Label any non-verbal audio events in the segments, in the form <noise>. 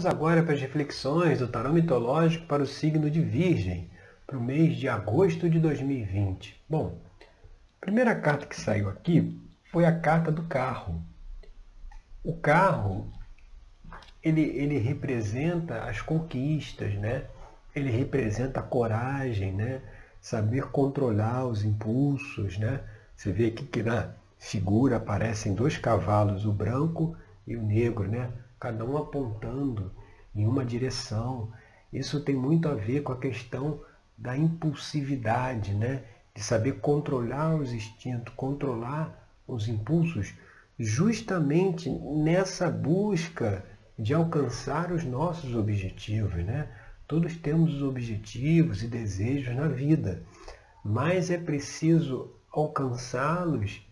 Vamos agora para as reflexões do tarô mitológico para o signo de Virgem, para o mês de agosto de 2020. Bom, a primeira carta que saiu aqui foi a carta do carro. O carro, ele, ele representa as conquistas, né? Ele representa a coragem, né? Saber controlar os impulsos, né? Você vê aqui que na figura aparecem dois cavalos, o branco e o negro, né? Cada um apontando em uma direção. Isso tem muito a ver com a questão da impulsividade, né? de saber controlar os instintos, controlar os impulsos, justamente nessa busca de alcançar os nossos objetivos. Né? Todos temos objetivos e desejos na vida, mas é preciso alcançá-los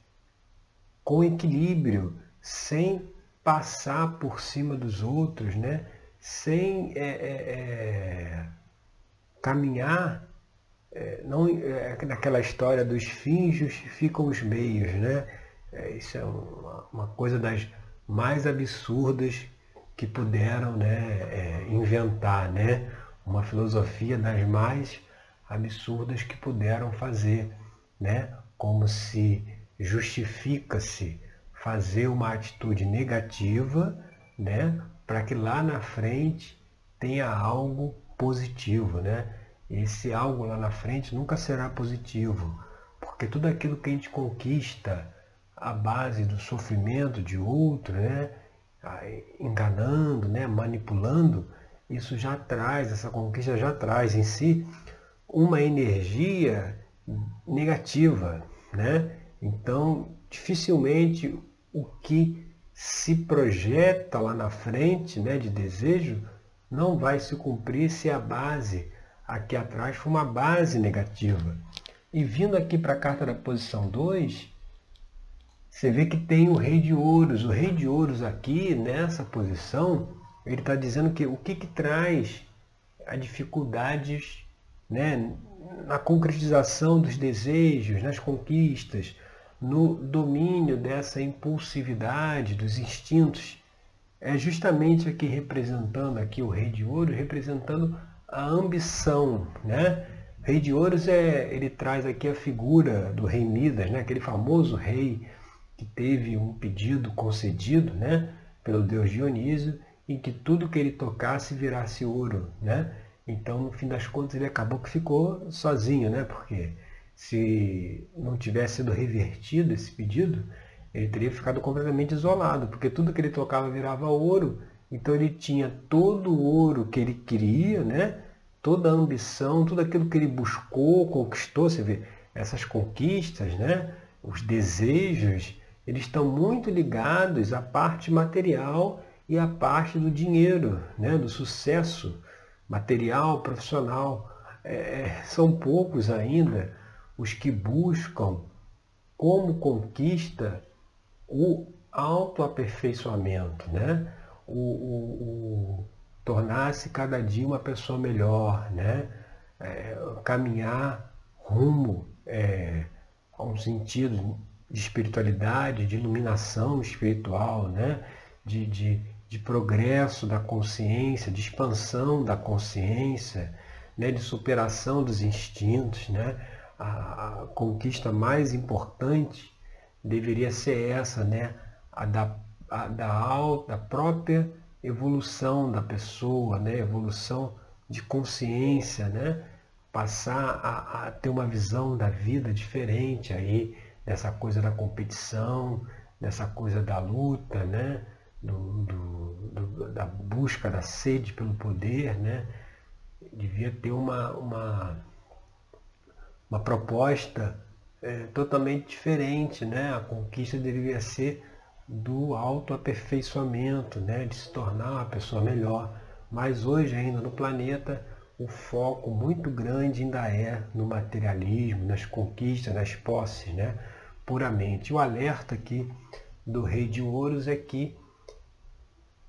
com equilíbrio, sem passar por cima dos outros, né? sem é, é, é, caminhar é, não, é, naquela história dos fins justificam os meios. Né? Isso é uma, uma, coisa das mais absurdas que puderam né, inventar. Né? Uma filosofia das mais absurdas que puderam fazer. Né? Como se justifica-se fazer uma atitude negativa, né, para que lá na frente tenha algo positivo, né? Esse algo lá na frente nunca será positivo, porque tudo aquilo que a gente conquista à base do sofrimento de outro, né, enganando, né, manipulando, isso já traz, essa conquista já traz em si uma energia negativa, né? Então, dificilmente o que se projeta lá na frente né, de desejo não vai se cumprir se a base aqui atrás for uma base negativa. E vindo aqui para a carta da posição 2, você vê que tem o rei de ouros. O rei de ouros aqui, nessa posição, ele está dizendo que o que, que traz as dificuldades né, na concretização dos desejos, nas conquistas, no domínio dessa impulsividade dos instintos, é justamente aqui representando aqui o rei de ouro, representando a ambição, né? Rei de ouros é, ele traz aqui a figura do rei Midas, né? Aquele famoso rei que teve um pedido concedido, né? Pelo deus Dionísio, em que tudo que ele tocasse virasse ouro, né? Então, no fim das contas, ele acabou que ficou sozinho, né? Porque se não tivesse sido revertido esse pedido, ele teria ficado completamente isolado, porque tudo que ele tocava virava ouro, então ele tinha todo o ouro que ele queria, né? toda a ambição, tudo aquilo que ele buscou, conquistou, você vê, essas conquistas, né? os desejos, eles estão muito ligados à parte material e à parte do dinheiro, né? do sucesso material, profissional. É, são poucos ainda os que buscam como conquista o autoaperfeiçoamento, né? o, o, o tornar-se cada dia uma pessoa melhor, né? É, caminhar rumo é, a um sentido de espiritualidade, de iluminação espiritual, né? de, de, de progresso da consciência, de expansão da consciência, né? de superação dos instintos. Né? A, a conquista mais importante deveria ser essa, né? a da, a, da, da própria evolução da pessoa, né? evolução de consciência, né? passar a, a, ter uma visão da vida diferente aí, dessa coisa da competição, dessa coisa da luta, né? Do, do, do, da busca da sede pelo poder, né? devia ter uma, uma uma proposta é, totalmente diferente. Né? A conquista deveria ser do autoaperfeiçoamento, né? de se tornar uma pessoa melhor. Mas hoje ainda no planeta o foco muito grande ainda é no materialismo, nas conquistas, nas posses, né? puramente. O alerta aqui do Rei de Ouros é que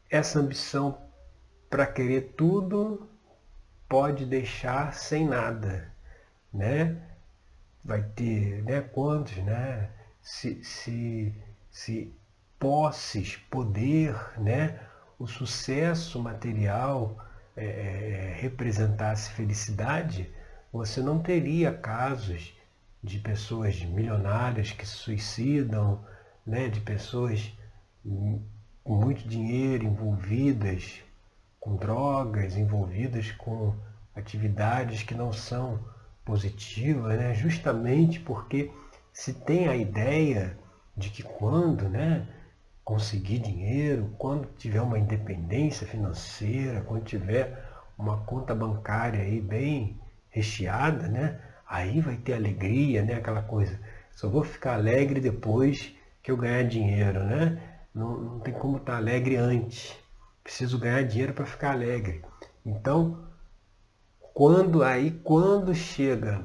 essa ambição para querer tudo pode deixar sem nada, né? Vai ter né, quantos, né? Se, se, se posses, poder, né? o sucesso material é, é, representasse felicidade, você não teria casos de pessoas milionárias que se suicidam, né, de pessoas com muito dinheiro envolvidas com drogas, envolvidas com atividades que não são positivas, né, justamente porque se tem a ideia de que quando né, conseguir dinheiro, quando tiver uma independência financeira, quando tiver uma conta bancária aí bem recheada, né, aí vai ter alegria, né? Aquela coisa. Só vou ficar alegre depois que eu ganhar dinheiro, né? Não, não tem como estar alegre antes. Preciso ganhar dinheiro para ficar alegre. Então, quando aí, quando chega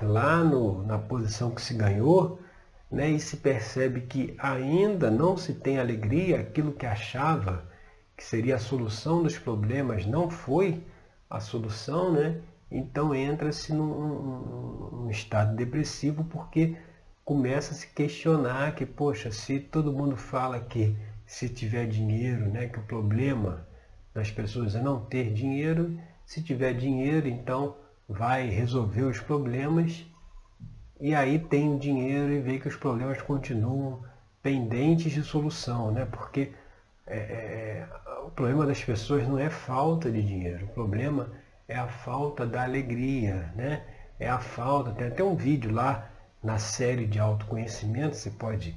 lá no, na posição que se ganhou, né, e se percebe que ainda não se tem alegria, aquilo que achava que seria a solução dos problemas não foi a solução, né? Então entra-se num, num, estado depressivo porque começa a se questionar que, poxa, se todo mundo fala que se tiver dinheiro, né, que o problema das pessoas é não ter dinheiro, se tiver dinheiro, então vai resolver os problemas e aí tem o dinheiro e vê que os problemas continuam pendentes de solução, né? Porque é, é, o problema das pessoas não é falta de dinheiro, o problema é a falta da alegria, né? É a falta, tem até um vídeo lá na série de autoconhecimento, você pode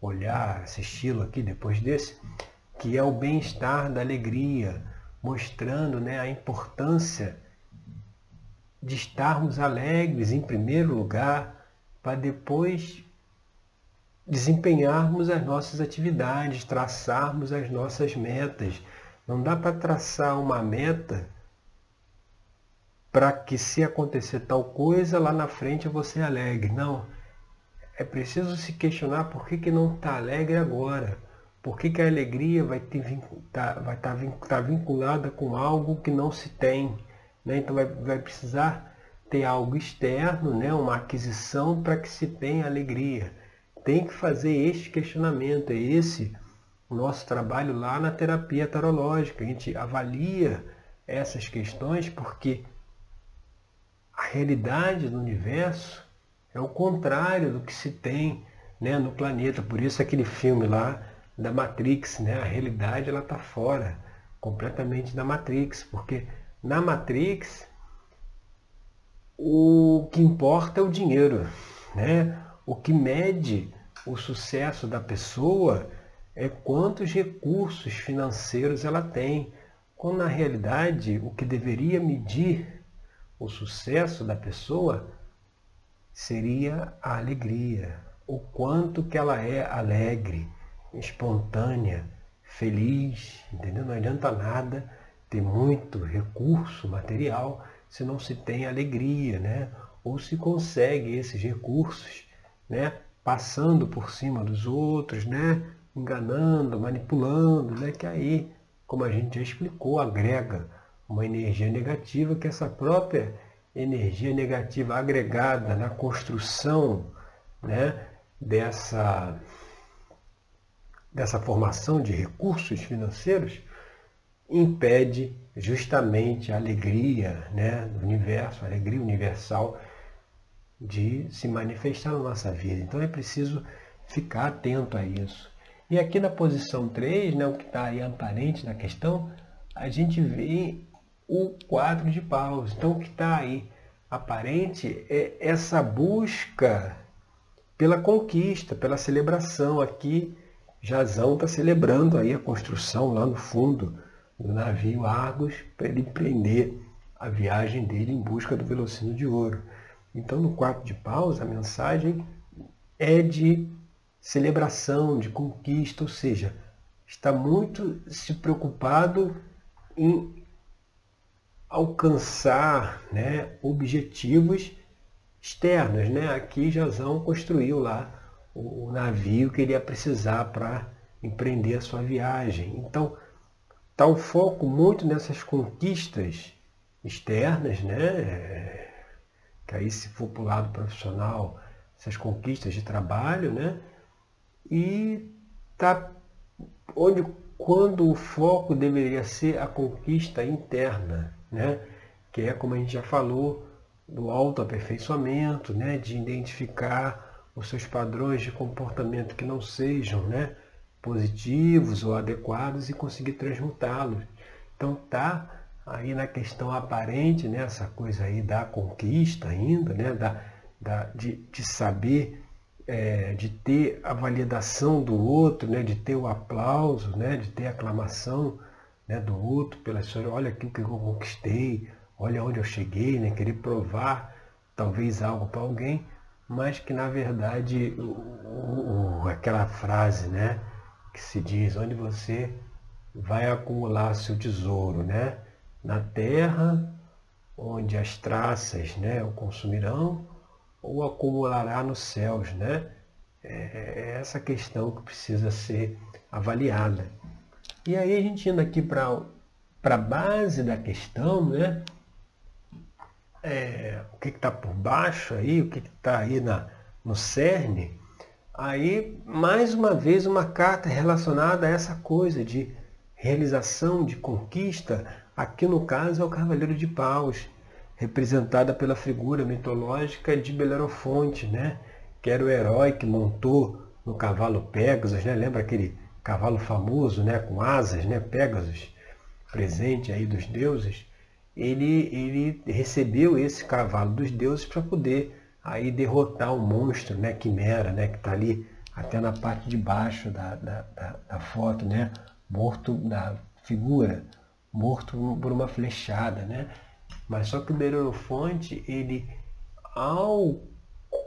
olhar, assisti-lo aqui depois desse, que é o bem-estar da alegria, mostrando né, a importância de estarmos alegres em primeiro lugar, para depois desempenharmos as nossas atividades, traçarmos as nossas metas. Não dá para traçar uma meta para que se acontecer tal coisa, lá na frente você alegre. Não. É preciso se questionar por que, que não está alegre agora. Por que, que a alegria vai estar tá, tá, tá vinculada com algo que não se tem? Né? Então vai, vai precisar ter algo externo, né? uma aquisição para que se tenha alegria. Tem que fazer este questionamento. É esse o nosso trabalho lá na terapia tarológica. A gente avalia essas questões porque a realidade do universo é o contrário do que se tem né, no planeta. Por isso aquele filme lá da Matrix, né, a realidade ela está fora completamente da Matrix, porque na Matrix o que importa é o dinheiro, né? O que mede o sucesso da pessoa é quantos recursos financeiros ela tem, quando na realidade o que deveria medir o sucesso da pessoa seria a alegria, o quanto que ela é alegre, espontânea, feliz, entendeu? Não adianta nada ter muito recurso material se não se tem alegria, né? Ou se consegue esses recursos, né? Passando por cima dos outros, né? Enganando, manipulando, né? Que aí, como a gente já explicou, agrega uma energia negativa, que essa própria energia negativa agregada na construção né, dessa, dessa formação de recursos financeiros impede justamente a alegria né, do universo, a alegria universal de se manifestar na nossa vida. Então é preciso ficar atento a isso. E aqui na posição 3, né, o que está aí aparente na questão, a gente vê o quadro de paus. Então, o que está aí aparente é essa busca pela conquista, pela celebração. Aqui, Jazão está celebrando aí a construção lá no fundo do navio Argos para ele empreender a viagem dele em busca do velocino de ouro. Então, no quadro de paus, a mensagem é de celebração, de conquista, ou seja, está muito se preocupado em alcançar né, objetivos externos. Né? Aqui Jazão construiu lá o, o navio que ele ia precisar para empreender a sua viagem. Então, está o foco muito nessas conquistas externas, né? que aí se for para o lado profissional, essas conquistas de trabalho, né? e tá onde quando o foco deveria ser a conquista interna, né? que é como a gente já falou, do autoaperfeiçoamento, né? de identificar os seus padrões de comportamento que não sejam né? positivos ou adequados e conseguir transmutá-los. Então tá aí na questão aparente, né? essa coisa aí da conquista ainda, né? da, da, de, de saber é, de ter a validação do outro, né, de ter o aplauso, né, de ter a aclamação né, do outro pela história, olha aqui o que eu conquistei, olha onde eu cheguei, né, querer provar talvez algo para alguém, mas que na verdade o, o, aquela frase né, que se diz, onde você vai acumular seu tesouro, né, na terra, onde as traças né, o consumirão, ou acumulará nos céus, né? É, é essa questão que precisa ser avaliada. E aí a gente indo aqui para a base da questão, né? É, o que está por baixo aí, o que está aí na, no cerne, aí mais uma vez uma carta relacionada a essa coisa de realização, de conquista, aqui no caso é o Cavaleiro de Paus, representada pela figura mitológica de Belerofonte, né? que era o herói que montou no cavalo Pegasus, né? lembra aquele cavalo famoso né? com asas, né? Pegasus, presente aí dos deuses, ele, ele recebeu esse cavalo dos deuses para poder aí derrotar o monstro, né? Quimera, né? que está ali até na parte de baixo da, da, da, da foto, né? morto da figura, morto por uma flechada. Né? Mas só que o Bellerofonte, ele, ao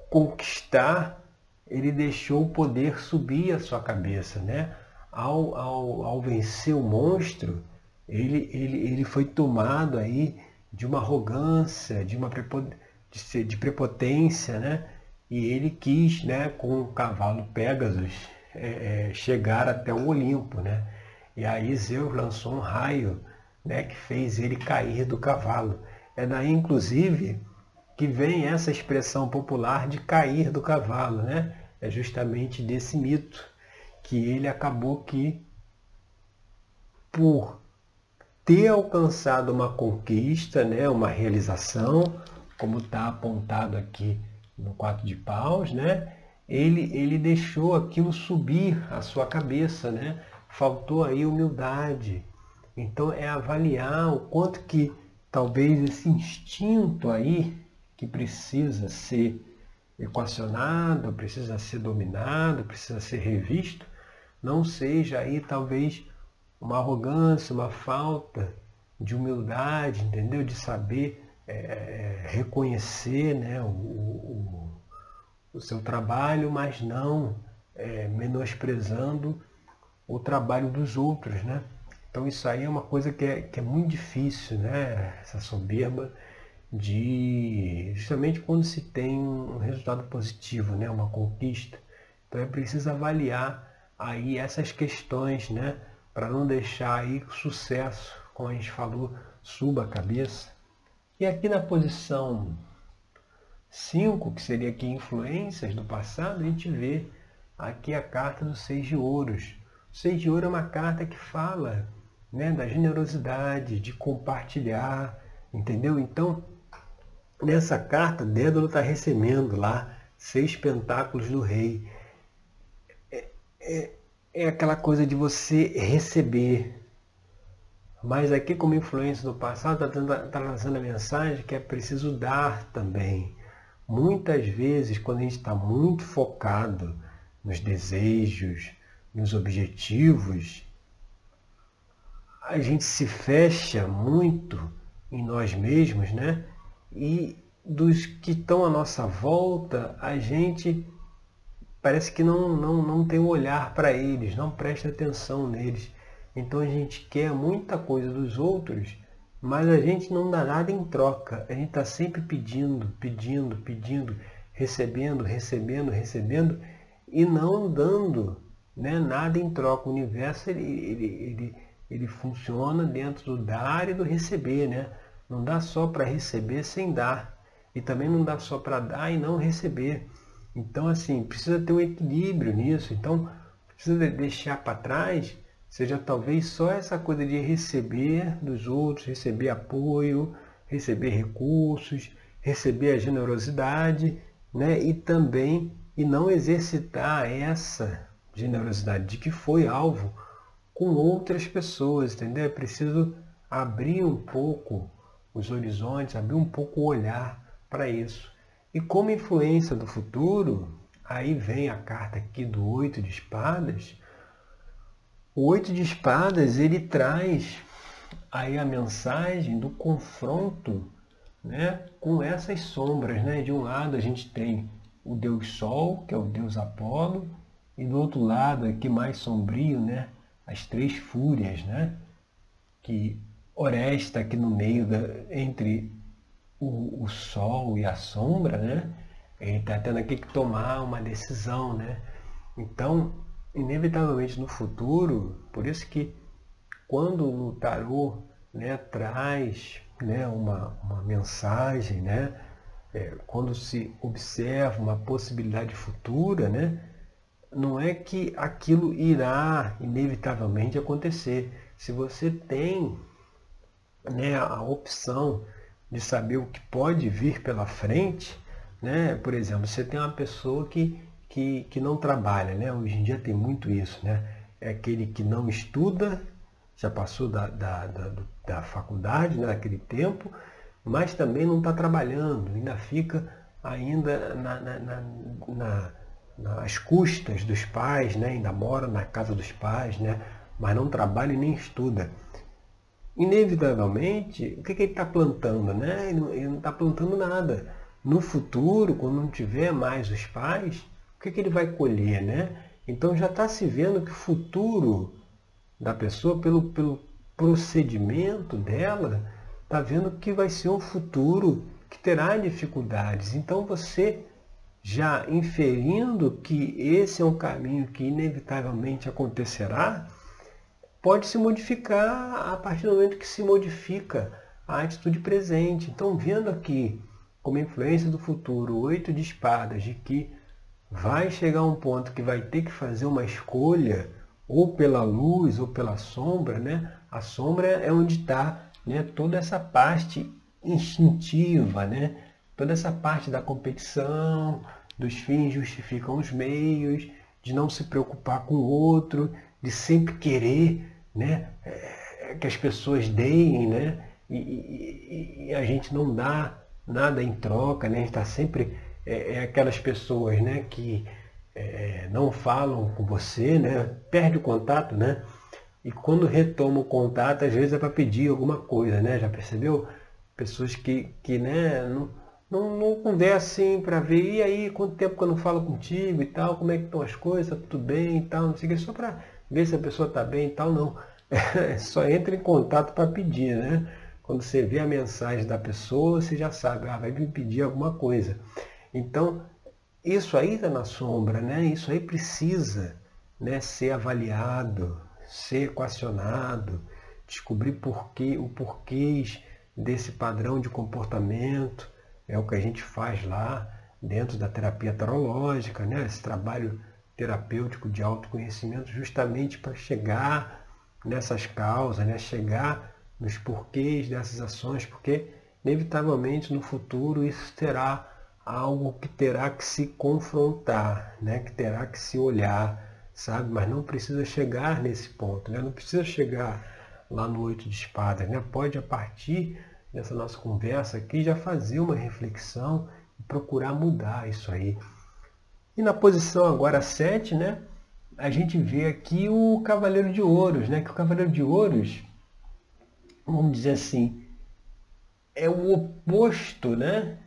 conquistar, ele deixou o poder subir a sua cabeça, né? Ao, ao, ao vencer o monstro, ele, ele, ele foi tomado aí de uma arrogância, de uma de, prepotência, né? E ele quis, né, com o cavalo Pegasus, é, é, chegar até o Olimpo, né? E aí Zeus lançou um raio, né, que fez ele cair do cavalo. É daí, inclusive, que vem essa expressão popular de cair do cavalo, né? É justamente desse mito que ele acabou que, por ter alcançado uma conquista, né, uma realização, como está apontado aqui no quatro de paus, né, ele, ele deixou aquilo subir a sua cabeça, né? faltou aí humildade. Então é avaliar o quanto que talvez esse instinto aí que precisa ser equacionado, precisa ser dominado, precisa ser revisto, não seja aí talvez uma arrogância, uma falta de humildade, entendeu? De saber é, reconhecer né, o, o, o, seu trabalho, mas não é, menosprezando o trabalho dos outros, né? Então isso aí é uma coisa que é, que é muito difícil, né? Essa soberba de justamente quando se tem um resultado positivo, né? Uma conquista. Então é preciso avaliar aí essas questões, né? Para não deixar aí sucesso, como a gente falou, suba a cabeça. E aqui na posição 5, que seria aqui influências do passado, a gente vê aqui a carta do seis de ouros. O seis de ouro é uma carta que fala né, da generosidade, de compartilhar, entendeu? Então, nessa carta, Dédalo está recebendo lá seis pentáculos do rei. É, é, é aquela coisa de você receber. Mas aqui, como influência do passado, está tá lançando a mensagem que é preciso dar também. Muitas vezes, quando a gente está muito focado nos desejos, nos objetivos, a gente se fecha muito em nós mesmos, né? E dos que estão à nossa volta, a gente parece que não, não, não tem um olhar para eles, não presta atenção neles. Então a gente quer muita coisa dos outros, mas a gente não dá nada em troca. A gente está sempre pedindo, pedindo, pedindo, recebendo, recebendo, recebendo e não dando né, nada em troca. O universo ele, ele, ele ele funciona dentro do dar e do receber, né? Não dá só para receber sem dar. E também não dá só para dar e não receber. Então, assim, precisa ter um equilíbrio nisso. Então, precisa deixar para trás seja talvez só essa coisa de receber dos outros, receber apoio, receber recursos, receber a generosidade, né? E também e não exercitar essa generosidade de que foi alvo com outras pessoas, entendeu? É preciso abrir um pouco os horizontes, abrir um pouco o olhar para isso. E como influência do futuro, aí vem a carta aqui do oito de espadas. O oito de espadas ele traz aí a mensagem do confronto né, com essas sombras. Né? De um lado a gente tem o deus Sol, que é o deus Apolo, e do outro lado, aqui mais sombrio, né, as três fúrias, né, que Oresta aqui no meio da, entre o, o Sol e a sombra, né, ele está tendo aqui que tomar uma decisão, né? Então, inevitavelmente no futuro, por isso que quando no tarô né, traz né, uma, uma mensagem, né, é, quando se observa uma possibilidade futura, né, não é que aquilo irá inevitavelmente acontecer. Se você tem né, a opção de saber o que pode vir pela frente, né, por exemplo, você tem uma pessoa que, que, que não trabalha, né, hoje em dia tem muito isso, né, é aquele que não estuda, já passou da, da, da, da faculdade né, naquele tempo, mas também não está trabalhando, ainda fica ainda na, na, na, nas custas dos pais, né? ainda mora na casa dos pais, né? mas não trabalha e nem estuda. Inevitavelmente, o que, que ele está plantando? Né? Ele não está plantando nada. No futuro, quando não tiver mais os pais, o que, que ele vai colher? Né? Então já está se vendo que o futuro da pessoa, pelo, pelo procedimento dela, está vendo que vai ser um futuro que terá dificuldades. Então você já inferindo que esse é um caminho que inevitavelmente acontecerá, pode se modificar a partir do momento que se modifica a atitude presente. Então, vendo aqui como influência do futuro, oito de espadas, de que vai chegar um ponto que vai ter que fazer uma escolha, ou pela luz ou pela sombra, né? A sombra é onde está né, toda essa parte instintiva, né? toda essa parte da competição, dos fins justificam os meios, de não se preocupar com o outro, de sempre querer né, é, que as pessoas deem, né, e, e, e, a gente não dá nada em troca, né, a gente está sempre é, é, aquelas pessoas né, que é, não falam com você, né, perde o contato, né, e quando retoma o contato, às vezes é para pedir alguma coisa, né? Já percebeu? Pessoas que, que né, não, não, não para ver, e aí, quanto tempo que eu não falo contigo e tal, como é que estão as coisas, tá tudo bem e tal, não sei o que, só para ver se a pessoa está bem e tal, não. É, <laughs> só entra em contato para pedir, né? Quando você vê a mensagem da pessoa, você já sabe, ah, vai me pedir alguma coisa. Então, isso aí está na sombra, né? Isso aí precisa né, ser avaliado, ser equacionado, descobrir porquê, o porquê desse padrão de comportamento, é o que a gente faz lá dentro da terapia tarológica, né? esse trabalho terapêutico de autoconhecimento, justamente para chegar nessas causas, né? chegar nos porquês dessas ações, porque inevitavelmente no futuro isso terá algo que terá que se confrontar, né? que terá que se olhar sabe? Mas não precisa chegar nesse ponto, né? Não precisa chegar lá no oito de espadas, né? Pode a partir dessa nossa conversa aqui já fazer uma reflexão e procurar mudar isso aí. E na posição agora 7, né? A gente vê aqui o Cavaleiro de Ouros, né? Que o Cavaleiro de Ouros, vamos dizer assim, é o oposto, né?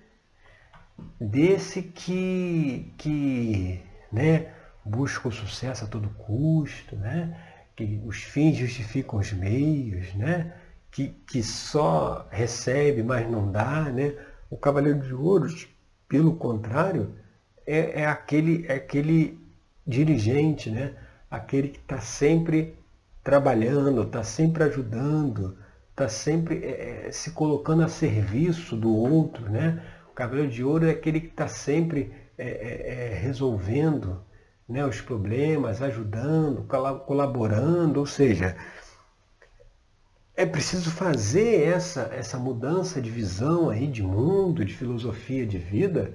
Desse que, que né? busca o sucesso a todo custo, né? que os fins justificam os meios, né? que, que só recebe, mas não dá. Né? O Cavaleiro de Ouros, pelo contrário, é, é aquele, é aquele dirigente, né? aquele que está sempre trabalhando, está sempre ajudando, está sempre é, é, se colocando a serviço do outro. Né? O Cavaleiro de Ouro é aquele que está sempre é, é, é resolvendo né, os problemas, ajudando, colaborando, ou seja, é preciso fazer essa, essa mudança de visão aí de mundo, de filosofia de vida,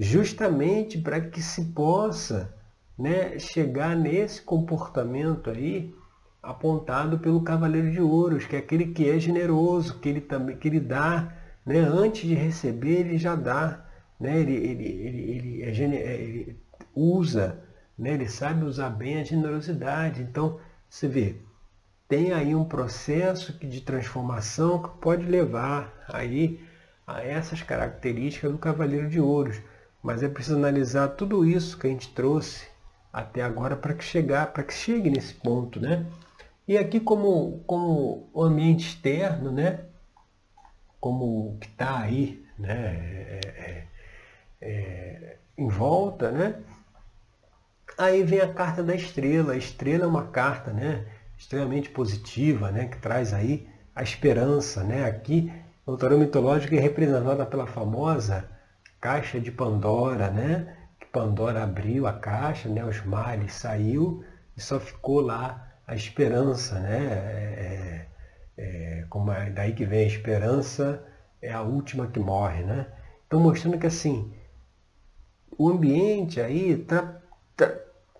justamente para que se possa né, chegar nesse comportamento aí apontado pelo Cavaleiro de Ouros, que é aquele que é generoso, que ele também que ele dá, né, antes de receber ele já dá, né, ele, ele, ele, ele, é, é, ele usa, né, ele sabe usar bem a generosidade. Então, você vê, tem aí um processo de transformação que pode levar aí a essas características do Cavaleiro de Ouros. Mas é preciso analisar tudo isso que a gente trouxe até agora para que chegar, para que chegue nesse ponto, né? E aqui como, como o ambiente externo, né? Como que está aí, né? É, é, é, em volta, né? Aí vem a carta da estrela. A estrela é uma carta, né? extremamente positiva, né, que traz aí a esperança. Né? Aqui, o tarô mitológico é representada pela famosa caixa de Pandora, né? que Pandora abriu a caixa, né? os males saiu e só ficou lá a esperança. Né? É, é, é como é, daí que vem a esperança, é a última que morre. Né? Então mostrando que assim, o ambiente aí está tá,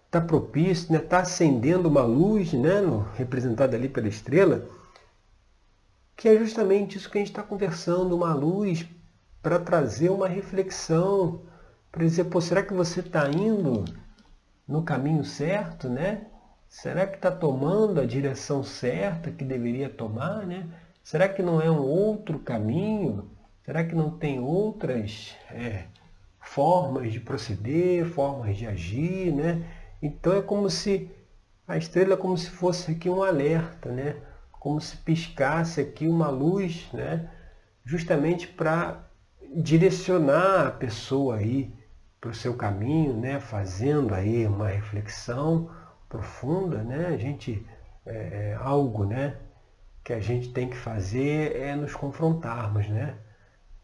está propício, né? Tá acendendo uma luz, né? representada ali pela estrela, que é justamente isso que a gente está conversando, uma luz para trazer uma reflexão, para dizer, pô, será que você está indo no caminho certo, né? Será que está tomando a direção certa que deveria tomar, né? Será que não é um outro caminho? Será que não tem outras é, formas de proceder, formas de agir, né? Então é como se a estrela é como se fosse aqui um alerta, né? Como se piscasse aqui uma luz, né? Justamente para direcionar a pessoa aí para o seu caminho, né? Fazendo aí uma reflexão profunda, né? A gente é, é, algo, né? Que a gente tem que fazer é nos confrontarmos, né?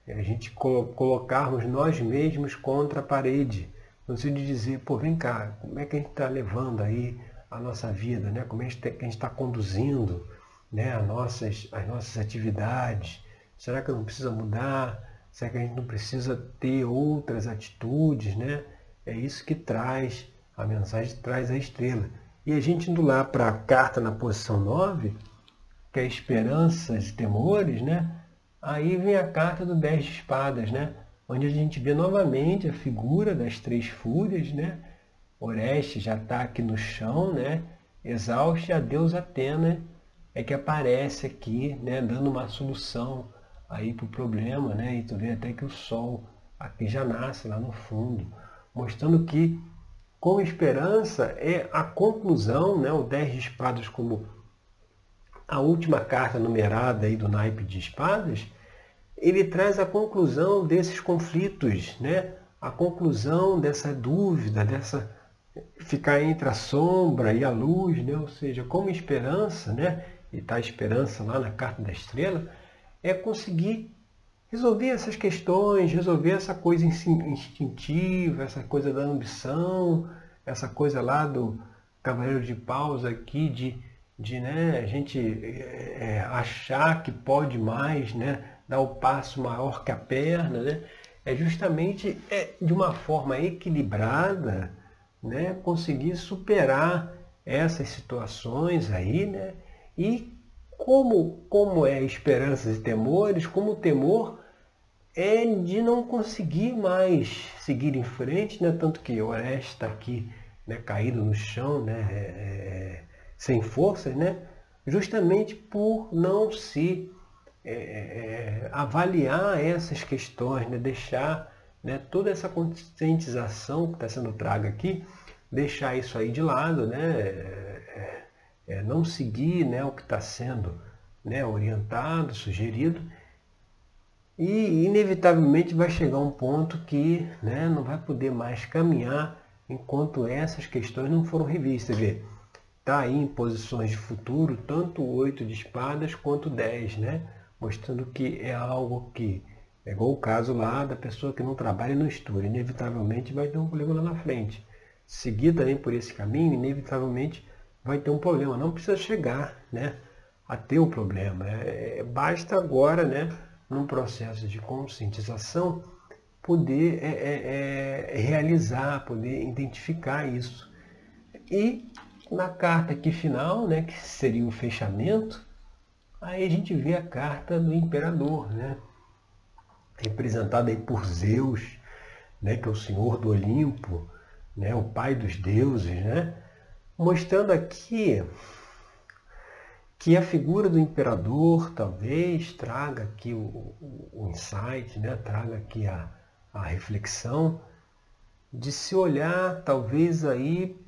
É a gente colocarmos nós mesmos contra a parede no sentido de dizer, pô, vem cá, como é que a gente está levando aí a nossa vida, né? como é que a gente está conduzindo né? as, nossas, as nossas atividades. Será que não precisa mudar? Será que a gente não precisa ter outras atitudes? Né? É isso que traz, a mensagem traz a estrela. E a gente indo lá para a carta na posição 9, que é esperanças e temores, né? aí vem a carta do 10 de espadas, né? onde a gente vê novamente a figura das três fúrias, né? Oreste já está aqui no chão, né? Exauste a deusa Atena é que aparece aqui, né? Dando uma solução aí para o problema, né? E tu vê até que o sol aqui já nasce lá no fundo, mostrando que com esperança é a conclusão, né? O 10 de espadas como a última carta numerada aí do naipe de espadas, ele traz a conclusão desses conflitos, né? a conclusão dessa dúvida, dessa ficar entre a sombra e a luz, né? ou seja, como esperança, né? e está a esperança lá na carta da estrela, é conseguir resolver essas questões, resolver essa coisa instintiva, essa coisa da ambição, essa coisa lá do Cavaleiro de Paus aqui, de, de né, a gente é, é achar que pode mais, né? dar o passo maior que a perna, né? é justamente é, de uma forma equilibrada né? conseguir superar essas situações aí, né? E como, como é esperanças e temores, como o temor é de não conseguir mais seguir em frente, né? tanto que Orestes está aqui né? caído no chão, né? É, é, sem forças, né? justamente por não se é, é, avaliar essas questões, né? deixar né, toda essa conscientização que está sendo traga aqui, deixar isso aí de lado, né? É, não seguir né, o que está sendo né, orientado, sugerido, e inevitavelmente vai chegar um ponto que né, não vai poder mais caminhar enquanto essas questões não foram revistas. Está aí em posições de futuro tanto o 8 de espadas quanto 10, né? mostrando que é algo que, é igual o caso lá da pessoa que não trabalha e não estuda, inevitavelmente vai ter um problema lá na frente. seguir também por esse caminho, inevitavelmente vai ter um problema. Não precisa chegar né, a ter o um problema. É, basta agora, né, num processo de conscientização, poder é, é, é, realizar, poder identificar isso. E na carta aqui final, né, que seria o fechamento, aí a gente vê a carta do imperador, né, representada aí por Zeus, né, que é o senhor do Olimpo, né, o pai dos deuses, né, mostrando aqui que a figura do imperador talvez traga aqui o, o, o insight, né, traga aqui a, a reflexão de se olhar talvez aí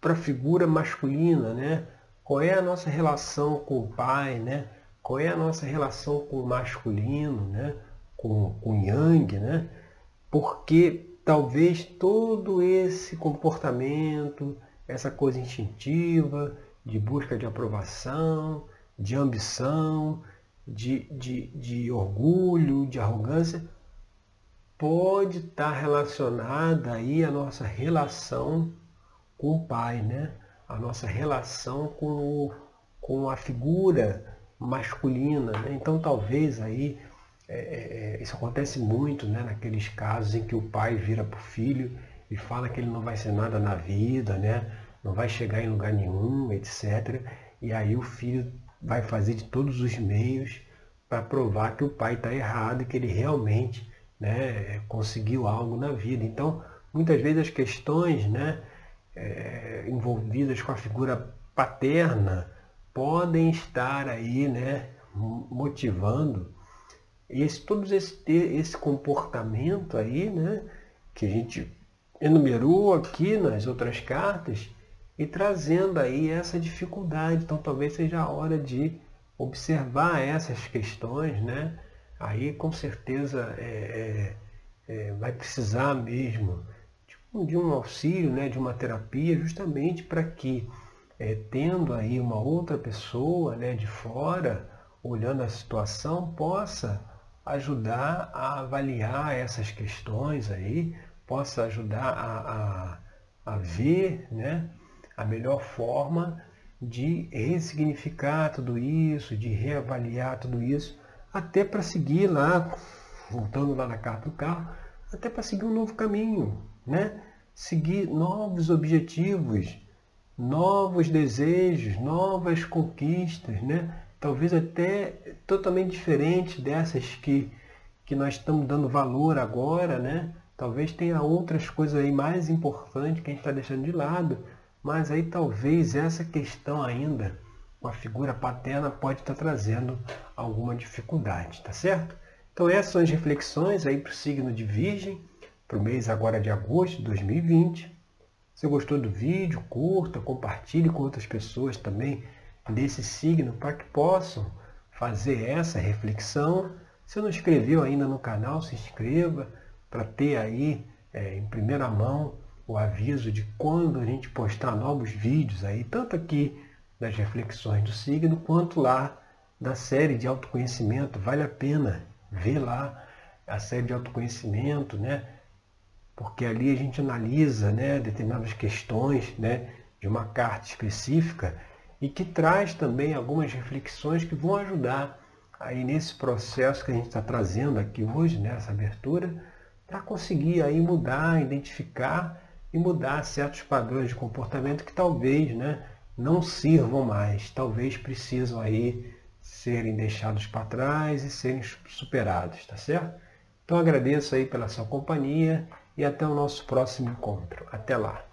para a figura masculina, né? Qual é a nossa relação com o pai, né? Qual é a nossa relação com o masculino, né? Com, com o yang, né? Porque talvez todo esse comportamento, essa coisa instintiva, de busca de aprovação, de ambição, de, de, de orgulho, de arrogância, pode estar relacionada aí à nossa relação com o pai, né? A nossa relação com, o, com a figura masculina. Né? Então talvez aí é, é, é, isso acontece muito né? naqueles casos em que o pai vira para o filho e fala que ele não vai ser nada na vida, né? Não vai chegar em lugar nenhum, etc. E aí o filho vai fazer de todos os meios para provar que o pai está errado e que ele realmente né, conseguiu algo na vida. Então, muitas vezes as questões né, é, envolvidas com a figura paterna podem estar aí né, motivando esse, todo esse, esse comportamento aí, né, que a gente enumerou aqui nas outras cartas e trazendo aí essa dificuldade. Então talvez seja a hora de observar essas questões, né? Aí com certeza é, é, é, vai precisar mesmo de um auxílio, né, de uma terapia, justamente para que, é, tendo aí uma outra pessoa né, de fora, olhando a situação, possa ajudar a avaliar essas questões aí, possa ajudar a, a, a ver né, a melhor forma de ressignificar tudo isso, de reavaliar tudo isso, até para seguir lá, voltando lá na carta do carro, até para seguir um novo caminho, né? Seguir novos objetivos, novos desejos, novas conquistas, né? Talvez até totalmente diferente dessas que, que nós estamos dando valor agora, né? Talvez tenha outras coisas aí mais importantes que a gente está deixando de lado, mas aí talvez essa questão ainda com a figura paterna pode estar tá trazendo alguma dificuldade, tá certo? Então essas são as reflexões aí para o signo de Virgem, para o mês agora de agosto de 2020. Se gostou do vídeo, curta, compartilhe com outras pessoas também desse signo para que possam fazer essa reflexão. Se não inscreveu ainda no canal, se inscreva para ter aí é, em primeira mão o aviso de quando a gente postar novos vídeos aí, tanto aqui das reflexões do signo, quanto lá da série de autoconhecimento. Vale a pena ver lá a série de autoconhecimento, né? Porque ali a gente analisa né, determinadas questões né, de uma carta específica e que traz também algumas reflexões que vão ajudar aí nesse processo que a gente está trazendo aqui hoje, nessa abertura, para conseguir aí mudar, identificar e mudar certos padrões de comportamento que talvez né, não sirvam mais, talvez precisam aí serem deixados para trás e serem superados, tá certo? Então agradeço aí pela sua companhia e até o nosso próximo encontro. Até lá!